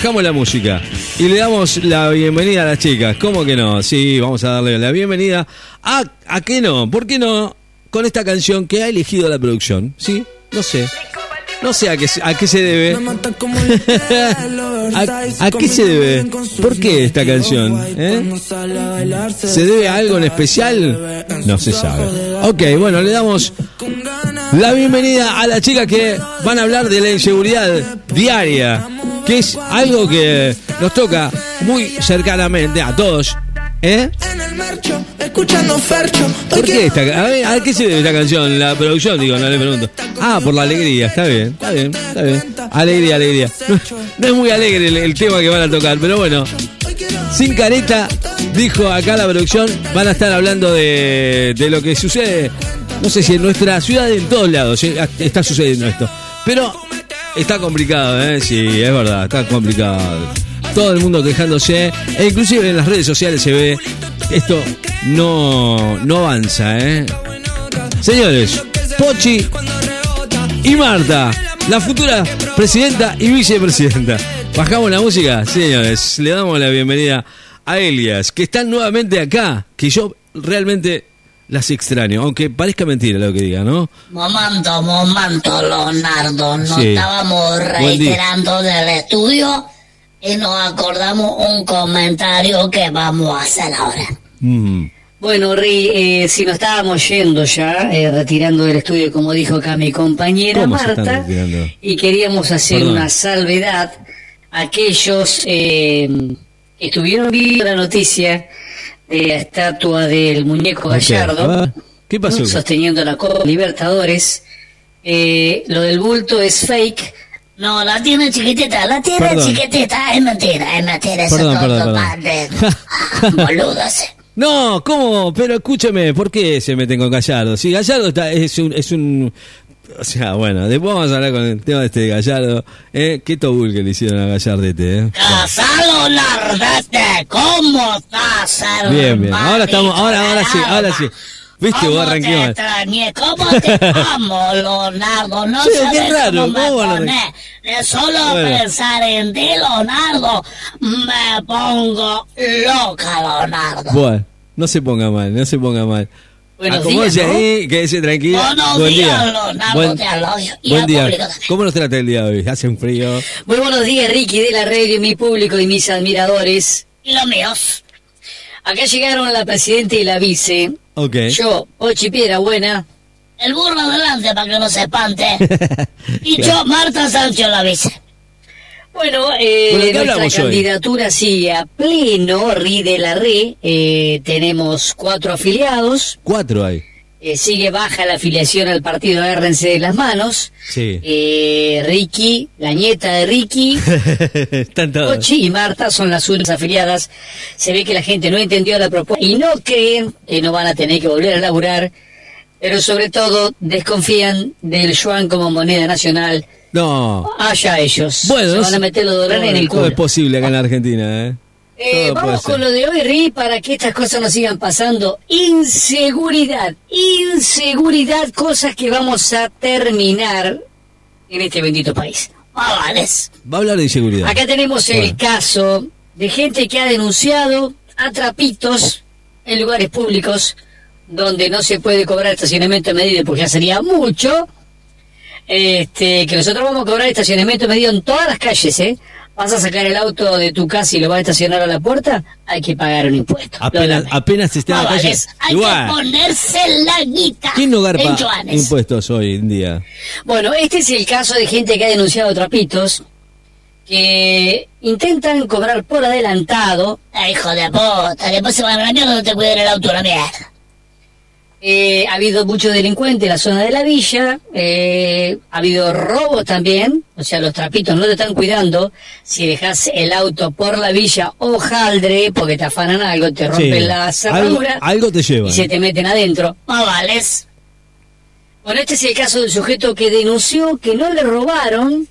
Bajamos la música y le damos la bienvenida a las chicas. ¿Cómo que no? Sí, vamos a darle la bienvenida. ¿A, a qué no? ¿Por qué no? Con esta canción que ha elegido la producción. ¿Sí? No sé. No sé a qué, a qué se debe. ¿A, a qué se debe? ¿Por qué esta canción? ¿Eh? ¿Se debe a algo en especial? No se sabe. Ok, bueno, le damos la bienvenida a las chicas que van a hablar de la inseguridad diaria, que es algo que nos toca muy cercanamente a todos. ¿Eh? ¿Por qué esta, a, ver, ¿A qué se debe esta canción? La producción, digo, no le pregunto. Ah, por la alegría, está bien, está bien, está bien. Alegría, alegría. No, es muy alegre el, el tema que van a tocar, pero bueno. Sin careta, dijo acá la producción, van a estar hablando de, de lo que sucede, no sé si en nuestra ciudad, en todos lados, eh, está sucediendo esto. Pero está complicado, ¿eh? Sí, es verdad, está complicado. Todo el mundo quejándose, e inclusive en las redes sociales se ve, esto no, no avanza, ¿eh? Señores, Pochi y Marta, la futura presidenta y vicepresidenta. Bajamos la música, señores, le damos la bienvenida a Elias, que están nuevamente acá, que yo realmente las extraño, aunque parezca mentira lo que diga, ¿no? Momento, momento, Leonardo. Nos Sí. estábamos reiterando del estudio y nos acordamos un comentario que vamos a hacer ahora. Mm. Bueno, Ri, eh, si nos estábamos yendo ya, eh, retirando del estudio, como dijo acá mi compañera ¿Cómo se están Marta, y queríamos hacer Perdón. una salvedad a aquellos eh, que estuvieron viendo la noticia de la estatua del muñeco Gallardo, a ver, ¿Qué pasó? sosteniendo la Copa Libertadores. Eh, lo del bulto es fake. No, la tiene chiquitita, la tiene Perdón. chiquitita, es mentira, es mentira, eso Perdón, todo perdón, de- boludas. No, ¿cómo? Pero escúcheme, ¿por qué se meten con Gallardo? Si Gallardo está, es un, es un... O sea, bueno, después vamos a hablar con el tema de este de Gallardo. ¿eh? ¿Qué tobul que le hicieron a Gallardete? ¿eh? Casalo Lardete, ¿cómo estás, hermano? Bien, bien. Ahora estamos, ahora, ahora sí, ahora sí. Viste, vos ¿Cómo arranqué te extrañé? ¿Cómo te amo, Leonardo? No Sí, sabes qué raro, cómo me ¿cómo pone. De solo Bueno. pensar en ti, Leonardo, me pongo loca, Leonardo. Bueno, no se ponga mal, no se ponga mal. Buenos Acomódese días, ¿no? ahí, quédese tranquilo. Buenos Buen días, día. Leonardo, Buen, te. Y buen día. público también. ¿Cómo nos trata el día de hoy? Hace un frío. Muy buenos días, Ricky, de la radio, mi público y mis admiradores. Y los míos. Acá llegaron la presidenta y la vice. Ok. Yo, Pochi Piedra Buena, El burro adelante para que no se espante. Y yo, Marta Sánchez, la vice. Bueno, eh, Bueno, ¿qué nuestra hablamos hoy? candidatura sigue a pleno, RI de la RE. eh, tenemos cuatro afiliados. Cuatro hay. eh, sigue baja la afiliación al partido Agárrense de las manos. Sí. Eh, Ricky, la nieta de Ricky, Están todos. Pochi y Marta son las únicas afiliadas. Se ve que la gente no entendió la propuesta y no creen que no van a tener que volver a laburar. Pero sobre todo desconfían del yuan como moneda nacional. No. Allá ellos. Bueno, Se van a meter los dólares en el ¿Cómo culo. es posible acá en la Argentina, eh? Eh, vamos con lo de hoy, Ri, para que estas cosas no sigan pasando. Inseguridad, inseguridad, cosas que vamos a terminar en este bendito país. Avales. Va a hablar de inseguridad. Acá tenemos el caso de gente que ha denunciado atrapitos en lugares públicos donde no se puede cobrar estacionamiento medido porque ya sería mucho. Este, que nosotros vamos a cobrar estacionamiento medido en todas las calles, ¿eh? Vas a sacar el auto de tu casa y lo vas a estacionar a la puerta, hay que pagar un impuesto. Apenas, apenas esté en la calle. Hay Igual. que ponerse la guita. ¿Quién no garpa impuestos hoy en día? Bueno, este es el caso de gente que ha denunciado trapitos que intentan cobrar por adelantado Ah, hijo de puta, después se van a la mierda no te cuiden el auto a la mierda. Eh, ha habido mucho delincuente en la zona de la villa, eh, ha habido robos también, o sea, los trapitos no te están cuidando. Si dejas el auto por la villa o jaldre, porque te afanan algo, te rompen Sí. la cerradura algo te lleva. y se te meten adentro. Avales. Bueno, este es el caso del sujeto que denunció que no le robaron,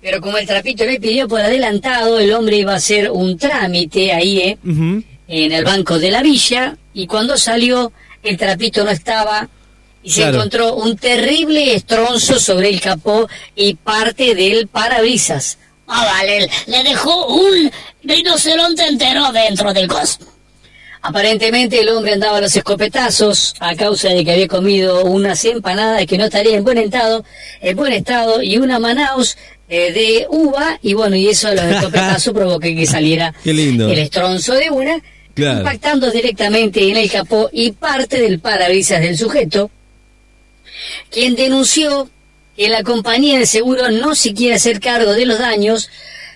pero como el trapito le pidió por adelantado, el hombre iba a hacer un trámite ahí, ¿eh? En el banco de la villa y cuando salió el trapito no estaba y se Claro. encontró un terrible estronzo sobre el capó y parte del parabrisas. Ah, vale, le dejó un rinoceronte entero dentro del cos. Aparentemente el hombre andaba a los escopetazos a causa de que había comido unas empanadas que no estaría en buen estado, en buen estado y una Manaus eh, de uva y bueno, y eso a los escopetazos provocó que saliera Qué lindo. el estronzo de una, Claro. impactando directamente en el capó y parte del parabrisas del sujeto, quien denunció que la compañía de seguro no se quiere hacer cargo de los daños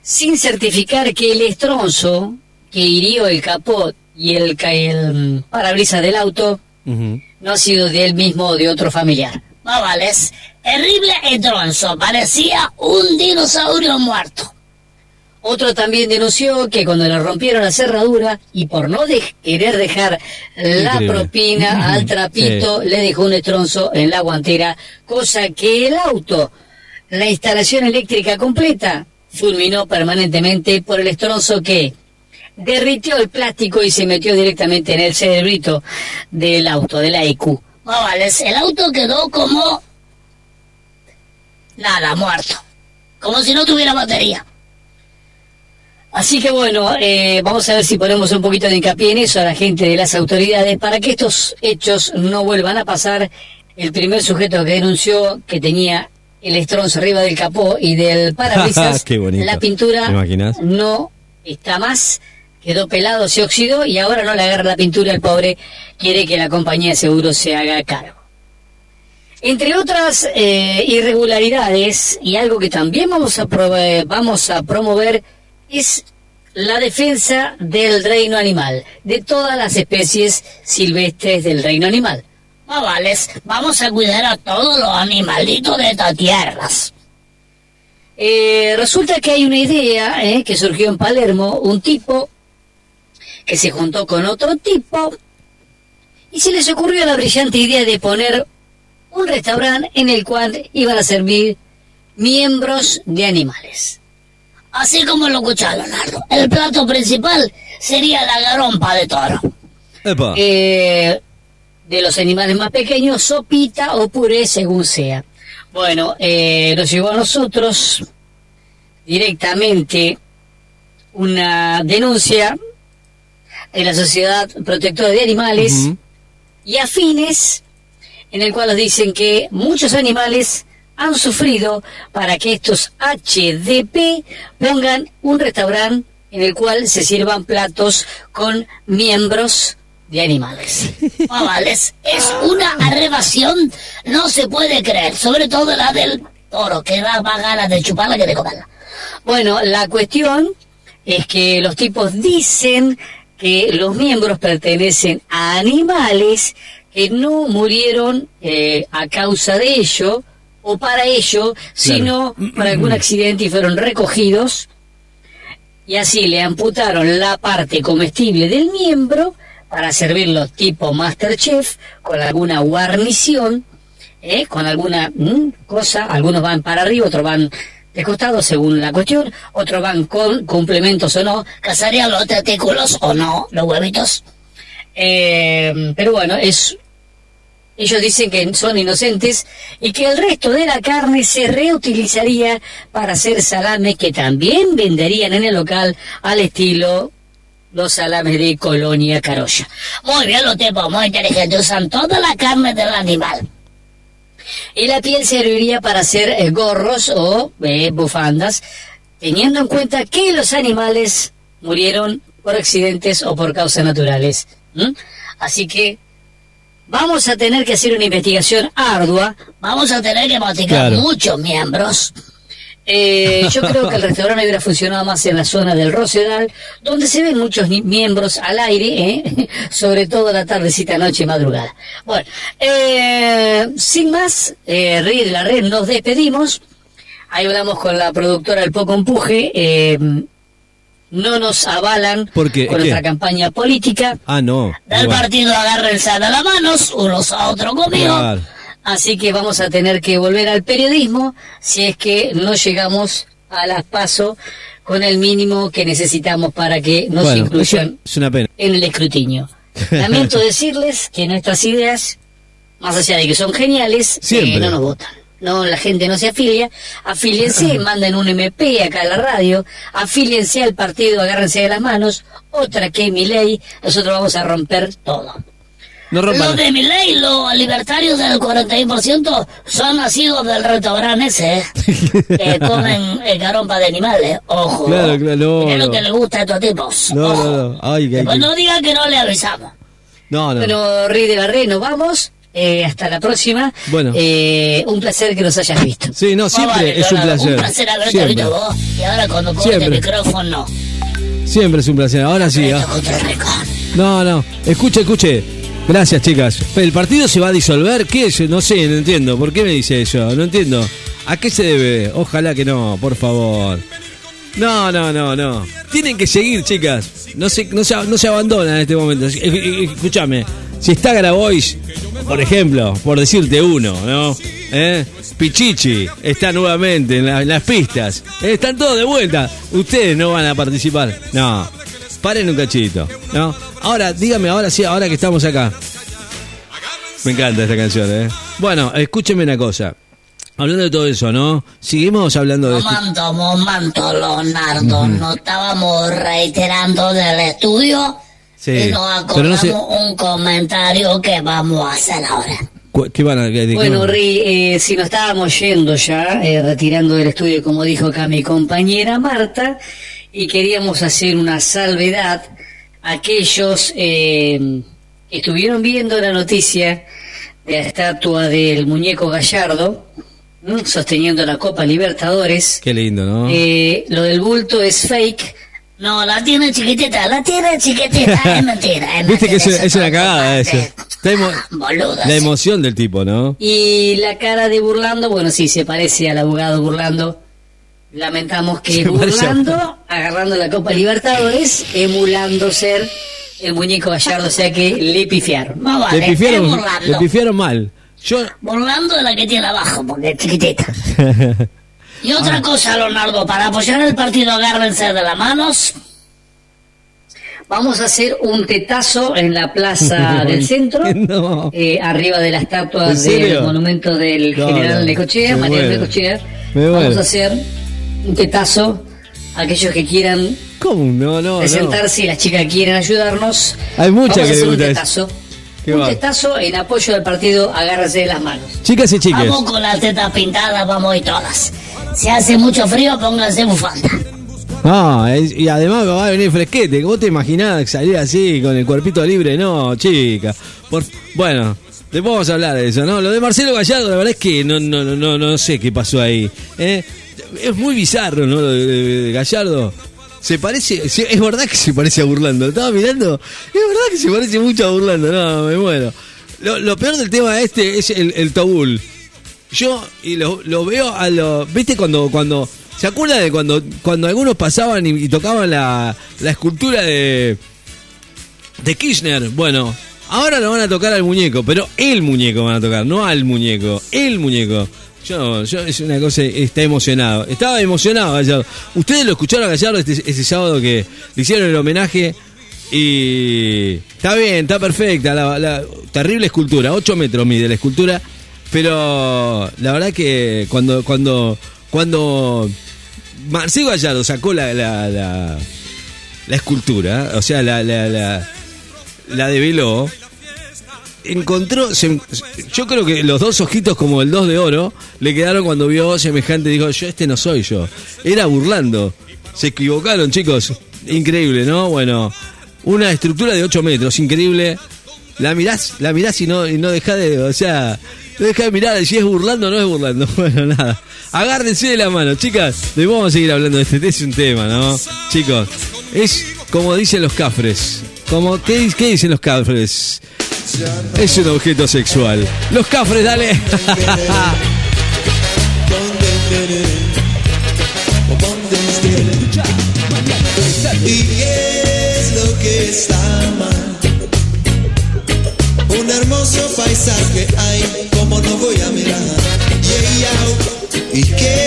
sin certificar que el estronzo que hirió el capó y el, el parabrisas del auto no ha sido de él mismo o de otro familiar. Ah, vale, es terrible el tronzo, parecía un dinosaurio muerto. Otro también denunció que cuando le rompieron la cerradura y por no de- querer dejar la Increíble. propina al trapito, le dejó un estronzo en la guantera, cosa que el auto, la instalación eléctrica completa, fulminó permanentemente por el estronzo que derritió el plástico y se metió directamente en el cerebrito del auto, de la EQ. Ah, vale, el auto quedó como... Nada, muerto. Como si no tuviera batería. Así que bueno, eh, vamos a ver si ponemos un poquito de hincapié en eso a la gente de las autoridades para que estos hechos no vuelvan a pasar. El primer sujeto que denunció que tenía el estronzo arriba del capó y del parabrisas, la pintura no está más, quedó pelado, se oxidó y ahora no le agarra la pintura el pobre, quiere que la compañía de seguros se haga cargo. Entre otras eh, irregularidades, y algo que también vamos a, vamos a promover, es la defensa del reino animal, de todas las especies silvestres del reino animal. Ah, vale, vamos a cuidar a todos los animalitos de estas tierras. Eh, resulta que hay una idea eh, que surgió en Palermo, un tipo que se juntó con otro tipo y se les ocurrió la brillante idea de poner un restaurante en el cual iban a servir miembros de animales. Así como lo escuchó Leonardo. El plato principal sería la garompa de toro. Epa. Eh, de los animales más pequeños, sopita o puré, según sea. Bueno, eh, nos llegó a nosotros directamente una denuncia de la Sociedad Protectora de Animales y afines, en el cual nos dicen que muchos animales han sufrido para que estos HDP pongan un restaurante en el cual se sirvan platos con miembros de animales. Vale, es una arrebación, no se puede creer. Sobre todo la del toro, que da más ganas de chuparla que de comerla. Bueno, la cuestión es que los tipos dicen que los miembros pertenecen a animales que no murieron eh, a causa de ello o para ello, sino por algún accidente y fueron recogidos. Y así le amputaron la parte comestible del miembro para servirlo tipo Masterchef con alguna guarnición, ¿eh? con alguna mm, cosa, algunos van para arriba, otros van de costado según la cuestión, otros van con complementos o no, ¿Cazarían los testículos o no, los huevitos? eh, pero bueno, es ellos dicen que son inocentes y que el resto de la carne se reutilizaría para hacer salames que también venderían en el local al estilo los salames de Colonia Carolla. Muy bien, los tipos muy inteligentes usan toda la carne del animal. Y la piel serviría para hacer gorros o eh, bufandas, teniendo en cuenta que los animales murieron por accidentes o por causas naturales. Así que vamos a tener que hacer una investigación ardua. Vamos a tener que masticar Claro. muchos miembros. Eh, yo creo que el restaurante hubiera funcionado más en la zona del Rosedal, donde se ven muchos miembros al aire, ¿eh? sobre todo la tardecita, noche y madrugada. Bueno, eh, sin más, eh, de la Red, nos despedimos. Ahí hablamos con la productora del Poco Empuje. No nos avalan ¿Por qué? con ¿Qué? nuestra campaña política. Ah, no. Del Bueno. partido agárrense de las manos, unos a otros conmigo. Así que vamos a tener que volver al periodismo si es que no llegamos a las paso con el mínimo que necesitamos para que nos Bueno, incluyan es, es una pena. en el escrutinio. Lamento decirles que nuestras ideas, más allá de que son geniales, eh, no nos votan. No, la gente no se afilia, afíliense, manden un MP acá a la radio, afíliense al partido, agárrense de las manos, otra que mi ley, nosotros vamos a romper todo. No Los de mi ley, los libertarios del 41% son nacidos del restaurante ese, ¿eh? que comen eh, carompa de animales, ojo. Claro, claro, no, Es lo no. que le gusta a estos tipos. No, ojo. no, no. Ay, que que- no digan que no le avisamos. No, no. Bueno, Rey de Barré, nos vamos. Eh, hasta la próxima. Bueno. Eh, un placer que nos hayas visto. Sí, no, siempre vale, es un placer. Un placer haberte Siempre. visto vos. Y ahora cuando corte el micrófono, no. Siempre es un placer. Ahora sí. Ah. No, no. Escuche, escuche. Gracias, chicas. ¿El partido se va a disolver? ¿Qué es? No sé, no entiendo. ¿Por qué me dice eso? No entiendo. ¿A qué se debe? Ojalá que no, por favor. No, no, no, no. Tienen que seguir, chicas. No se, no se, no se abandonan en este momento. Escúchame. Si está Grabois, por ejemplo, por decirte uno, ¿no? ¿Eh? Pichichi está nuevamente en, la- en las pistas. Eh, Están todos de vuelta. Ustedes no van a participar. No. Paren un cachito, ¿no? Ahora, dígame, ahora sí, ahora que estamos acá. Me encanta esta canción, ¿eh? Bueno, escúcheme una cosa. Hablando de todo eso, ¿no? Seguimos hablando de. Momento, momento, Leonardo. Nos estábamos reiterando del estudio. Sí, y nos pero no acordamos sé- un comentario que vamos a hacer ahora. Cu- ¿Qué van a qué- de qué Bueno, van? Ri, eh, si nos estábamos yendo ya, eh, retirando del estudio, como dijo acá mi compañera Marta, y queríamos hacer una salvedad a aquellos eh, que estuvieron viendo la noticia de la estatua del muñeco Gallardo, sosteniendo la Copa Libertadores. Qué lindo, ¿no? Eh, lo del bulto es fake. No, la tiene chiquitita, la tiene chiquitita, es mentira. Es Viste que es, es una cagada es eso. Emo- Boludo. la emoción del tipo, ¿no? Y la cara de Burlando, bueno, sí, se parece al abogado Burlando. Lamentamos que Se parece a- Burlando, agarrando la Copa Libertadores, emulando ser el muñeco Gallardo, o sea que le pifiaron. No vale, le, pifiaron, es le pifiaron mal. Yo. Burlando de la que tiene abajo, porque es chiquitita. Y Ah. otra cosa, Leonardo, para apoyar el partido agárrense de las manos. Vamos a hacer un tetazo en la plaza del centro, No. eh, arriba de la estatua del monumento del No, general Necochea, Mariano. Necochea. Vamos a hacer un tetazo aquellos que quieran ¿Cómo? No, no, no. presentarse y las chicas quieren ayudarnos. Hay muchas Vamos a que hacer un tetazo. Un va. tetazo en apoyo del partido Agárrese de las manos. Chicas y chiques. Vamos con las tetas pintadas, vamos ir todas. Si hace mucho frío, pónganse bufanda. No, es- y además va a venir fresquete. ¿Vos te imaginás salir así con el cuerpito libre? No, chica. Por, bueno, después vamos a hablar de eso, ¿no? Lo de Marcelo Gallardo, la verdad es que no, no, no, no, no sé qué pasó ahí. ¿eh? Es muy bizarro, ¿no? Lo de Gallardo. Se parece, es verdad que se parece a Burlando. Estaba mirando, es verdad que se parece mucho a Burlando. No, me muero. Lo, lo peor del tema este es el, el Tobul. Yo y lo, lo veo a lo. ¿Viste cuando. cuando ¿Se acuerda de cuando, cuando algunos pasaban y, y tocaban la, la escultura de. de Kirchner? Bueno, ahora lo van a tocar al muñeco, pero el muñeco van a tocar, no al muñeco, el muñeco. Yo, es una cosa, está emocionado. Estaba emocionado Gallardo. Ustedes lo escucharon a Gallardo este, ese sábado que le hicieron el homenaje y está bien, está perfecta, terrible escultura, 8 metros mide la escultura, pero la verdad que cuando cuando cuando Marcelo Gallardo sacó la la, la, la escultura, o sea, la la, la, la develó, encontró, se- yo creo que los dos ojitos como el dos de oro le quedaron cuando vio semejante, dijo, yo este no soy yo, era burlando, se equivocaron chicos, increíble, ¿no? Bueno, una estructura de 8 metros, increíble, la mirás, la mirás y no, y no deja de, o sea, no deja de mirar. Si es burlando o no es burlando, bueno, nada, agárrense de la mano, chicas, después vamos a seguir hablando de este, este es un tema, ¿no? Chicos, es como dicen los cafres, como, ¿qué, di- qué dicen los cafres? Es un objeto sexual. Los cafres, dale. ¿Y es lo que está mal? Un hermoso paisaje hay, como no voy a mirar. Yeah, yeah. ¿Y qué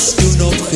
más que.